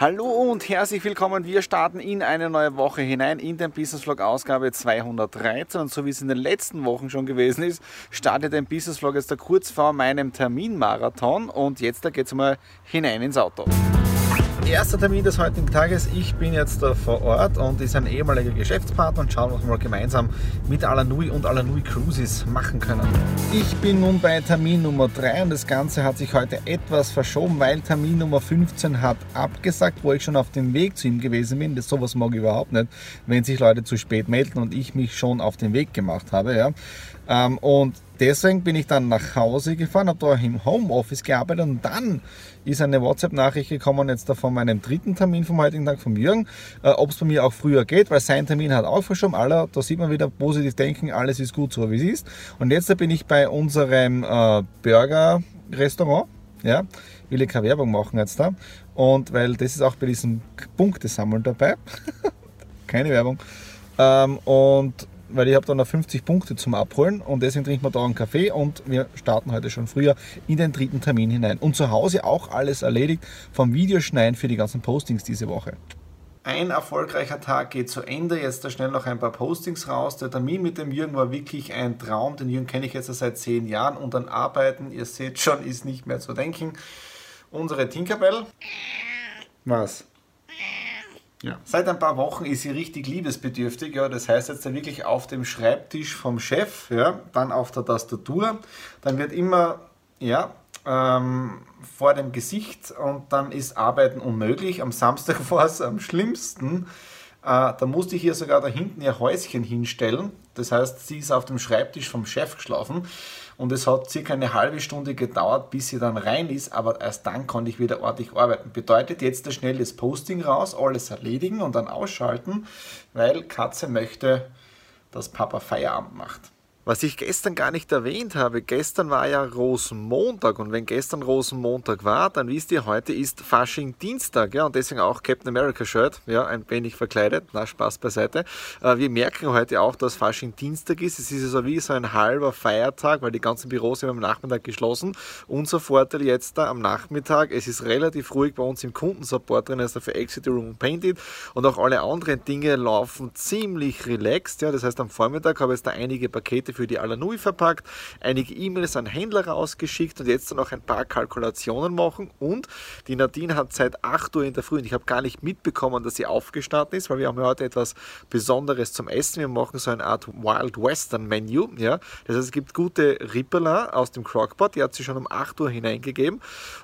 Hallo und herzlich willkommen. Wir starten in eine neue Woche hinein in den Business Vlog Ausgabe 213 und so wie es in den letzten Wochen schon gewesen ist, startet ein Business Vlog jetzt da kurz vor meinem Terminmarathon. Und jetzt da geht es mal hinein ins Auto erster Termin des heutigen Tages. Ich bin jetzt da vor Ort und ist ein ehemaliger Geschäftspartner und schauen, was wir mal gemeinsam mit Alanui und Alanui Cruises machen können. Ich bin nun bei Termin Nummer 3 und das Ganze hat sich heute etwas verschoben, weil Termin Nummer 15 hat abgesagt, wo ich schon auf dem Weg zu ihm gewesen bin. Das sowas mag ich überhaupt nicht, wenn sich Leute zu spät melden und ich mich schon auf den Weg gemacht habe. Ja. Ähm, und deswegen bin ich dann nach Hause gefahren, habe da im Homeoffice gearbeitet und dann ist eine WhatsApp-Nachricht gekommen, jetzt da von meinem dritten Termin vom heutigen Tag vom Jürgen, äh, ob es bei mir auch früher geht, weil sein Termin hat auch verschoben. Aller, da sieht man wieder positiv denken, alles ist gut so wie es ist. Und jetzt bin ich bei unserem äh, Burger-Restaurant. Ja, will ich keine Werbung machen jetzt da. Und weil das ist auch bei diesem Punktesammeln dabei. keine Werbung. Ähm, und weil ich habe dann noch 50 Punkte zum Abholen und deswegen trinken wir da einen Kaffee und wir starten heute schon früher in den dritten Termin hinein. Und zu Hause auch alles erledigt vom Videoschneiden für die ganzen Postings diese Woche. Ein erfolgreicher Tag geht zu Ende. Jetzt da schnell noch ein paar Postings raus. Der Termin mit dem Jürgen war wirklich ein Traum. Den Jürgen kenne ich jetzt seit zehn Jahren und an Arbeiten, ihr seht schon, ist nicht mehr zu denken. Unsere Tinkerbell. Was? Ja. Seit ein paar Wochen ist sie richtig liebesbedürftig. Ja, das heißt jetzt wirklich auf dem Schreibtisch vom Chef, ja, dann auf der Tastatur. Dann wird immer ja, ähm, vor dem Gesicht und dann ist Arbeiten unmöglich. Am Samstag war es am schlimmsten. Äh, da musste ich ihr sogar da hinten ihr Häuschen hinstellen. Das heißt, sie ist auf dem Schreibtisch vom Chef geschlafen und es hat circa eine halbe Stunde gedauert, bis sie dann rein ist, aber erst dann konnte ich wieder ordentlich arbeiten. Bedeutet jetzt schnell das Posting raus, alles erledigen und dann ausschalten, weil Katze möchte, dass Papa Feierabend macht. Was ich gestern gar nicht erwähnt habe, gestern war ja Rosenmontag und wenn gestern Rosenmontag war, dann wisst ihr, heute ist Fasching Dienstag, ja, und deswegen auch Captain America Shirt, ja, ein wenig verkleidet, na, Spaß beiseite. Äh, wir merken heute auch, dass Fasching Dienstag ist. Es ist so also wie so ein halber Feiertag, weil die ganzen Büros sind am Nachmittag geschlossen. Unser Vorteil jetzt da am Nachmittag, es ist relativ ruhig bei uns im Kundensupport drin, also für Exit Room Painted und auch alle anderen Dinge laufen ziemlich relaxed, ja, das heißt am Vormittag habe ich jetzt da einige Pakete für die Alanui verpackt, einige E-Mails an Händler rausgeschickt und jetzt noch ein paar Kalkulationen machen. Und die Nadine hat seit 8 Uhr in der Früh, und ich habe gar nicht mitbekommen, dass sie aufgestanden ist, weil wir haben heute etwas Besonderes zum Essen. Wir machen so eine Art Wild Western Menü. Ja? Das heißt, es gibt gute Rippler aus dem Crockpot, die hat sie schon um 8 Uhr hineingegeben.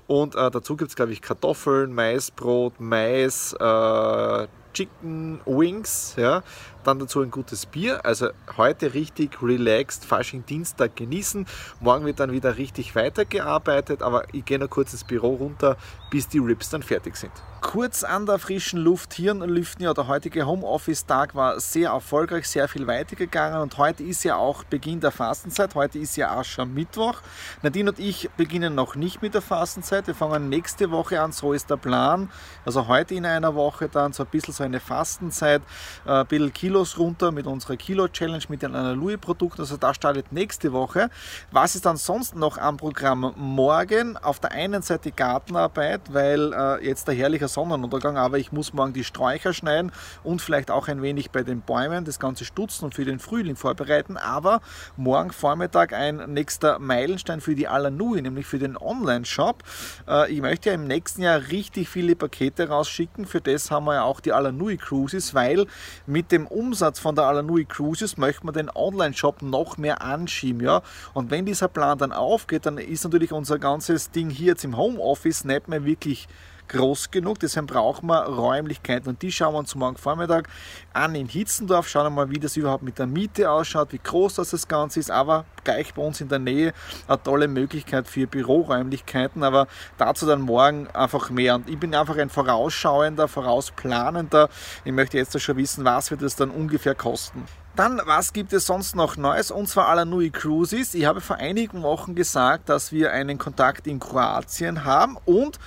Und äh, dazu gibt es, glaube ich, Kartoffeln, Maisbrot, Mais, äh, Chicken Wings, ja, dann dazu ein gutes Bier. Also heute richtig relaxed Fasching Dienstag genießen. Morgen wird dann wieder richtig weitergearbeitet, aber ich gehe noch kurz ins Büro runter, bis die Rips dann fertig sind. Kurz an der frischen Luft Hirnlüften. Ja, der heutige Homeoffice-Tag war sehr erfolgreich, sehr viel weitergegangen und heute ist ja auch Beginn der Fastenzeit. Heute ist ja Aschermittwoch. Nadine und ich beginnen noch nicht mit der Fastenzeit. Wir fangen nächste Woche an, so ist der Plan. Also heute in einer Woche dann so ein bisschen so eine Fastenzeit, äh, ein bisschen Kilo Kilos runter mit unserer Kilo-Challenge mit den Analui-Produkten. Also da startet nächste Woche. Was ist dann sonst noch am Programm? Morgen auf der einen Seite Gartenarbeit, weil äh, jetzt der herrliche Sonnenuntergang, aber ich muss morgen die Sträucher schneiden und vielleicht auch ein wenig bei den Bäumen das Ganze stutzen und für den Frühling vorbereiten. Aber morgen Vormittag ein nächster Meilenstein für die Alanui, nämlich für den Online-Shop. Äh, ich möchte ja im nächsten Jahr richtig viele Pakete rausschicken. Für das haben wir ja auch die Alanui Alanui Cruises, weil mit dem Umsatz von der Alanui Cruises möchte man den Online-Shop noch mehr anschieben. Ja? Und wenn dieser Plan dann aufgeht, dann ist natürlich unser ganzes Ding hier jetzt im Homeoffice nicht mehr wirklich groß genug. Deshalb brauchen wir Räumlichkeiten und die schauen wir uns morgen Vormittag an in Hitzendorf. Schauen wir mal, wie das überhaupt mit der Miete ausschaut, wie groß das, das Ganze ist. Aber gleich bei uns in der Nähe eine tolle Möglichkeit für Büroräumlichkeiten. Aber dazu dann morgen einfach mehr. Und ich bin einfach ein vorausschauender, vorausplanender. Ich möchte jetzt schon wissen, was wird es dann ungefähr kosten. Dann, was gibt es sonst noch Neues? Und zwar Alanui Cruises. Ich habe vor einigen Wochen gesagt, dass wir einen Kontakt in Kroatien haben und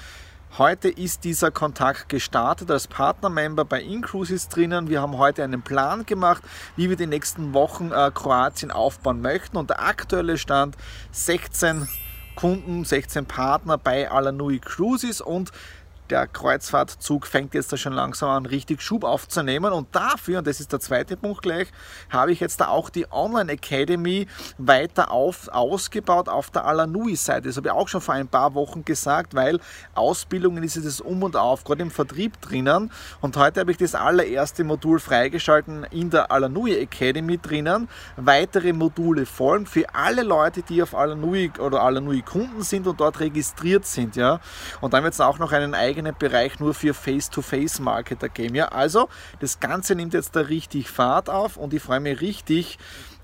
Heute ist dieser Kontakt gestartet als Partnermember bei Incruises drinnen. Wir haben heute einen Plan gemacht, wie wir die nächsten Wochen äh, Kroatien aufbauen möchten. Und der aktuelle Stand 16 Kunden, 16 Partner bei Alanui Cruises und der Kreuzfahrtzug fängt jetzt da schon langsam an, richtig Schub aufzunehmen. Und dafür, und das ist der zweite Punkt gleich, habe ich jetzt da auch die Online Academy weiter auf, ausgebaut auf der Alanui-Seite. Das habe ich auch schon vor ein paar Wochen gesagt, weil Ausbildungen ist es Um und Auf, gerade im Vertrieb drinnen. Und heute habe ich das allererste Modul freigeschalten in der Alanui Academy drinnen. Weitere Module folgen für alle Leute, die auf Alanui oder Alanui Kunden sind und dort registriert sind. Ja. Und dann wird es auch noch einen eigenen eigenen Bereich nur für Face-to-Face-Marketer geben. Ja, also das Ganze nimmt jetzt da richtig Fahrt auf und ich freue mich richtig,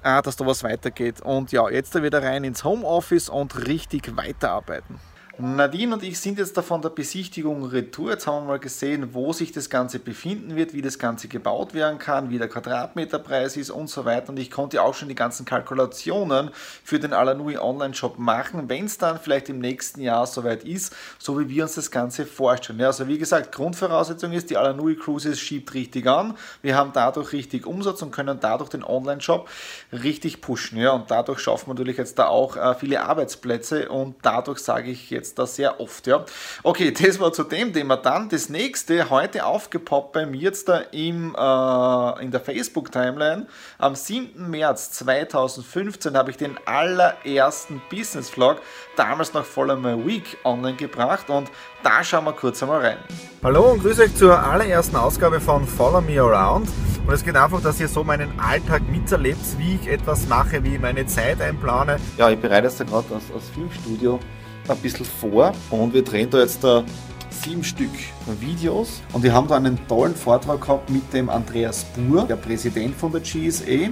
äh, dass da was weitergeht. Und ja, jetzt da wieder rein ins Homeoffice und richtig weiterarbeiten. Nadine und ich sind jetzt da von der Besichtigung retour. Jetzt haben wir mal gesehen, wo sich das Ganze befinden wird, wie das Ganze gebaut werden kann, wie der Quadratmeterpreis ist und so weiter. Und ich konnte auch schon die ganzen Kalkulationen für den Alanui Online-Shop machen, wenn es dann vielleicht im nächsten Jahr soweit ist, so wie wir uns das Ganze vorstellen. Ja, also wie gesagt, Grundvoraussetzung ist, die Alanui Cruises schiebt richtig an. Wir haben dadurch richtig Umsatz und können dadurch den Online-Shop richtig pushen. Ja, und dadurch schaffen wir natürlich jetzt da auch äh, viele Arbeitsplätze und dadurch sage ich jetzt, jetzt da sehr oft. Ja. Okay, das war zu dem Thema. Dann das nächste, heute aufgepoppt bei mir jetzt da im, äh, in der Facebook-Timeline. Am 7. März 2015 habe ich den allerersten Business-Vlog, damals noch Follow My Week, online gebracht und da schauen wir kurz einmal rein. Hallo und grüße euch zur allerersten Ausgabe von Follow Me Around. Und es geht einfach, dass ihr so meinen Alltag miterlebt, wie ich etwas mache, wie ich meine Zeit einplane. Ja, ich bereite jetzt da gerade aus, aus Filmstudio ein bisschen vor und wir drehen da jetzt da sieben Stück Videos und wir haben da einen tollen Vortrag gehabt mit dem Andreas Buhr, der Präsident von der GSA.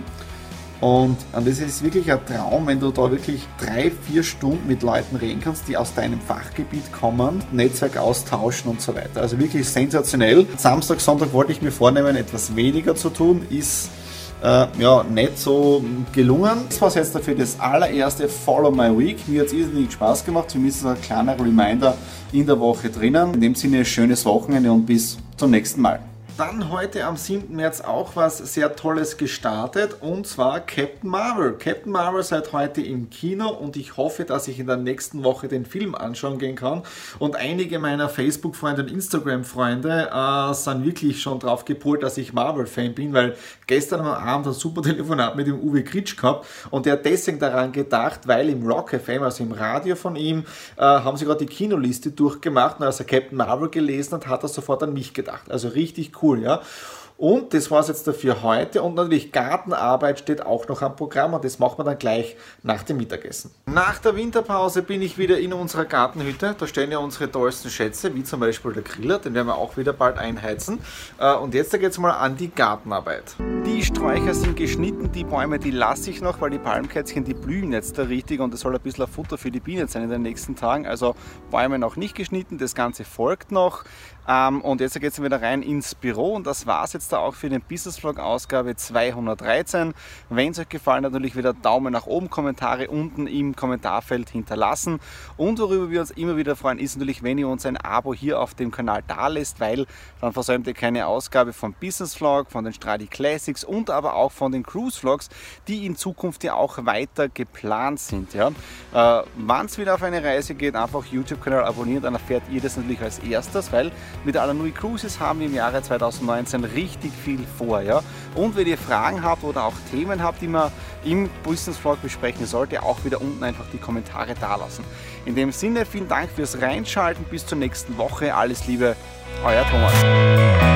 Und, und das ist wirklich ein Traum, wenn du da wirklich drei, vier Stunden mit Leuten reden kannst, die aus deinem Fachgebiet kommen, Netzwerk austauschen und so weiter. Also wirklich sensationell. Samstag, Sonntag wollte ich mir vornehmen, etwas weniger zu tun, ist äh, ja, nicht so gelungen. Das war jetzt dafür das allererste Follow My Week. Mir hat es irrsinnig Spaß gemacht. Es ein kleiner Reminder in der Woche drinnen. In dem Sinne, schönes Wochenende und bis zum nächsten Mal. Dann heute am 7. März auch was sehr Tolles gestartet und zwar Captain Marvel. Captain Marvel seit heute im Kino und ich hoffe, dass ich in der nächsten Woche den Film anschauen gehen kann. Und einige meiner Facebook-Freunde und Instagram-Freunde äh, sind wirklich schon drauf gepolt, dass ich Marvel-Fan bin, weil gestern am Abend ein super Telefonat mit dem Uwe Kritsch gehabt und der hat deswegen daran gedacht, weil im Rock FM, also im Radio von ihm, äh, haben sie gerade die Kinoliste durchgemacht und als er Captain Marvel gelesen hat, hat er sofort an mich gedacht. Also richtig cool cool, ja. Und das war es jetzt dafür heute. Und natürlich Gartenarbeit steht auch noch am Programm und das machen wir dann gleich nach dem Mittagessen. Nach der Winterpause bin ich wieder in unserer Gartenhütte. Da stehen ja unsere tollsten Schätze, wie zum Beispiel der Griller, den werden wir auch wieder bald einheizen. Äh, und jetzt geht es mal an die Gartenarbeit. Die Sträucher sind geschnitten, die Bäume, die lasse ich noch, weil die Palmkätzchen, die blühen jetzt da richtig und es soll ein bisschen Futter für die Bienen sein in den nächsten Tagen. Also Bäume noch nicht geschnitten, das Ganze folgt noch. Ähm, und jetzt geht es wieder rein ins Büro und das war es jetzt da auch für den Business Vlog Ausgabe 213. Wenn es euch gefallen hat, natürlich wieder Daumen nach oben, Kommentare unten im Kommentarfeld hinterlassen. Und worüber wir uns immer wieder freuen, ist natürlich, wenn ihr uns ein Abo hier auf dem Kanal da lässt, weil dann versäumt ihr keine Ausgabe vom Business Vlog, von den Stradi Classics und aber auch von den Cruise Vlogs, die in Zukunft ja auch weiter geplant sind. Ja. Äh, Wann es wieder auf eine Reise geht, einfach YouTube-Kanal abonnieren, dann erfährt ihr das natürlich als erstes, weil mit Alanui Cruises haben wir im Jahre 2019 richtig viel vor. Ja? Und wenn ihr Fragen habt oder auch Themen habt, die man im Business Vlog besprechen sollte, auch wieder unten einfach die Kommentare da lassen. In dem Sinne, vielen Dank fürs Reinschalten. Bis zur nächsten Woche. Alles Liebe, euer Thomas.